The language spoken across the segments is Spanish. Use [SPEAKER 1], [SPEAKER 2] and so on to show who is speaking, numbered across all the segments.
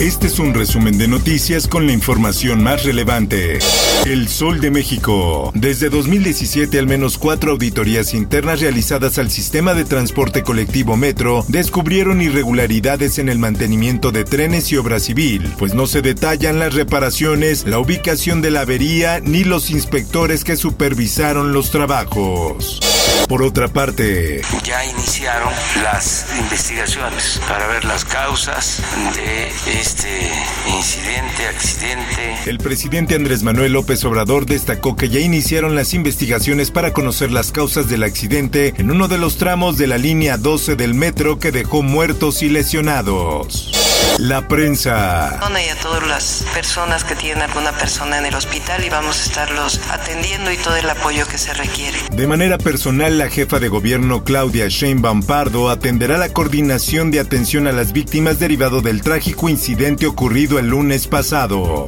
[SPEAKER 1] Este es un resumen de noticias con la información más relevante. El Sol de México. Desde 2017, al menos cuatro auditorías internas realizadas al sistema de transporte colectivo Metro descubrieron irregularidades en el mantenimiento de trenes y obra civil, pues no se detallan las reparaciones, la ubicación de la avería ni los inspectores que supervisaron los trabajos. Por otra parte,
[SPEAKER 2] ya iniciaron las investigaciones para ver las causas de este incidente, accidente.
[SPEAKER 1] El presidente Andrés Manuel López Obrador destacó que ya iniciaron las investigaciones para conocer las causas del accidente en uno de los tramos de la línea 12 del metro que dejó muertos y lesionados. La prensa.
[SPEAKER 3] Y a todas las personas que tienen alguna persona en el hospital y vamos a estarlos atendiendo y todo el apoyo que se requiere.
[SPEAKER 1] De manera personal, la jefa de gobierno Claudia Sheinbaum Pardo atenderá la coordinación de atención a las víctimas derivado del trágico incidente ocurrido el lunes pasado.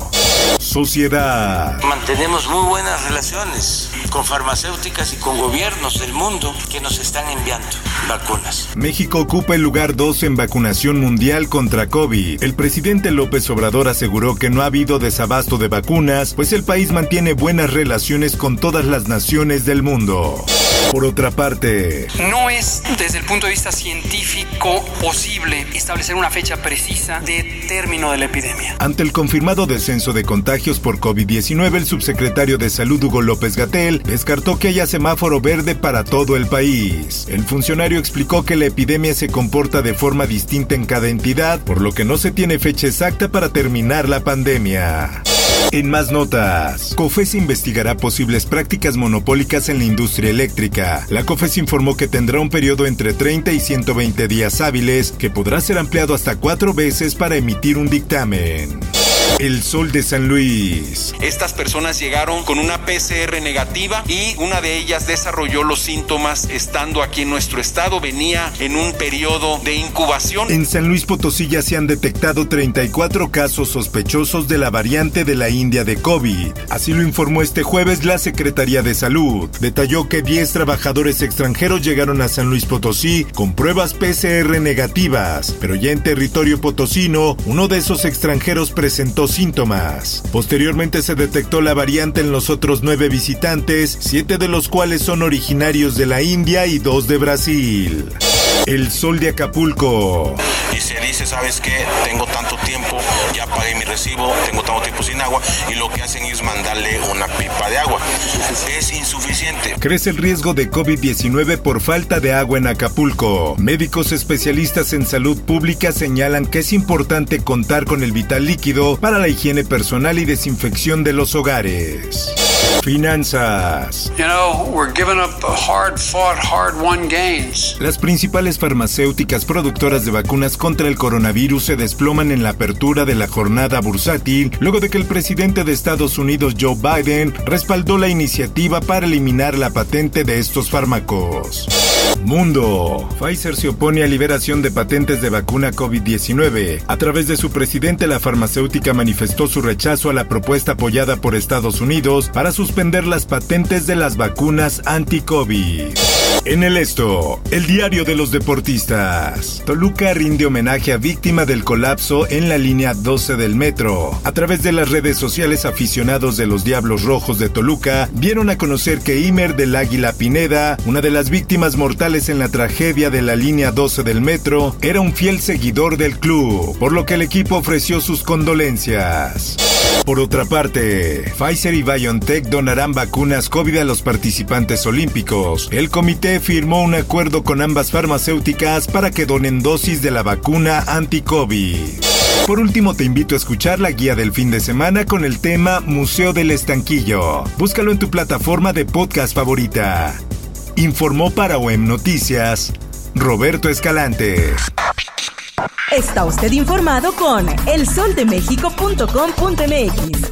[SPEAKER 1] Sociedad.
[SPEAKER 2] Mantenemos muy buenas relaciones con farmacéuticas y con gobiernos del mundo que nos están enviando vacunas.
[SPEAKER 1] México ocupa el lugar 2 en vacunación mundial contra COVID. El presidente López Obrador aseguró que no ha habido desabasto de vacunas, pues el país mantiene buenas relaciones con todas las naciones del mundo. Por otra parte,
[SPEAKER 4] no es desde el punto de vista científico posible establecer una fecha precisa de término de la epidemia.
[SPEAKER 1] Ante el confirmado descenso de contagios por COVID-19, el subsecretario de Salud Hugo López Gatel descartó que haya semáforo verde para todo el país. El funcionario explicó que la epidemia se comporta de forma distinta en cada entidad, por lo que no se tiene fecha exacta para terminar la pandemia. En más notas, COFES investigará posibles prácticas monopólicas en la industria eléctrica. La COFES informó que tendrá un periodo entre 30 y 120 días hábiles que podrá ser ampliado hasta cuatro veces para emitir un dictamen. El Sol de San Luis.
[SPEAKER 5] Estas personas llegaron con una PCR negativa y una de ellas desarrolló los síntomas estando aquí en nuestro estado. Venía en un periodo de incubación.
[SPEAKER 1] En San Luis Potosí ya se han detectado 34 casos sospechosos de la variante de la India de COVID. Así lo informó este jueves la Secretaría de Salud. Detalló que 10 trabajadores extranjeros llegaron a San Luis Potosí con pruebas PCR negativas, pero ya en territorio potosino, uno de esos extranjeros presentó síntomas. Posteriormente se detectó la variante en los otros nueve visitantes, siete de los cuales son originarios de la India y dos de Brasil. El sol de Acapulco.
[SPEAKER 6] Y se dice, ¿sabes qué? Tengo tanto tiempo, ya pagué mi recibo, tengo tanto tiempo sin agua y lo que hacen es mandarle una pipa de agua. Es insuficiente.
[SPEAKER 1] Crece el riesgo de COVID-19 por falta de agua en Acapulco. Médicos especialistas en salud pública señalan que es importante contar con el vital líquido para la higiene personal y desinfección de los hogares. Finanzas. Las principales farmacéuticas productoras de vacunas contra el coronavirus se desploman en la apertura de la jornada bursátil luego de que el presidente de Estados Unidos Joe Biden respaldó la iniciativa para eliminar la patente de estos fármacos. Mundo. Pfizer se opone a liberación de patentes de vacuna COVID-19. A través de su presidente, la farmacéutica manifestó su rechazo a la propuesta apoyada por Estados Unidos para suspender las patentes de las vacunas anti-COVID. En el esto, el diario de los deportistas. Toluca rinde homenaje a víctima del colapso en la línea 12 del metro. A través de las redes sociales, aficionados de los Diablos Rojos de Toluca vieron a conocer que Imer del Águila Pineda, una de las víctimas mortales en la tragedia de la línea 12 del metro, era un fiel seguidor del club, por lo que el equipo ofreció sus condolencias. Por otra parte, Pfizer y BioNTech donarán vacunas COVID a los participantes olímpicos. El comité firmó un acuerdo con ambas farmacéuticas para que donen dosis de la vacuna anti-COVID. Por último, te invito a escuchar la guía del fin de semana con el tema Museo del Estanquillo. Búscalo en tu plataforma de podcast favorita. Informó para OEM Noticias Roberto Escalante.
[SPEAKER 7] Está usted informado con elsoldemexico.com.mx.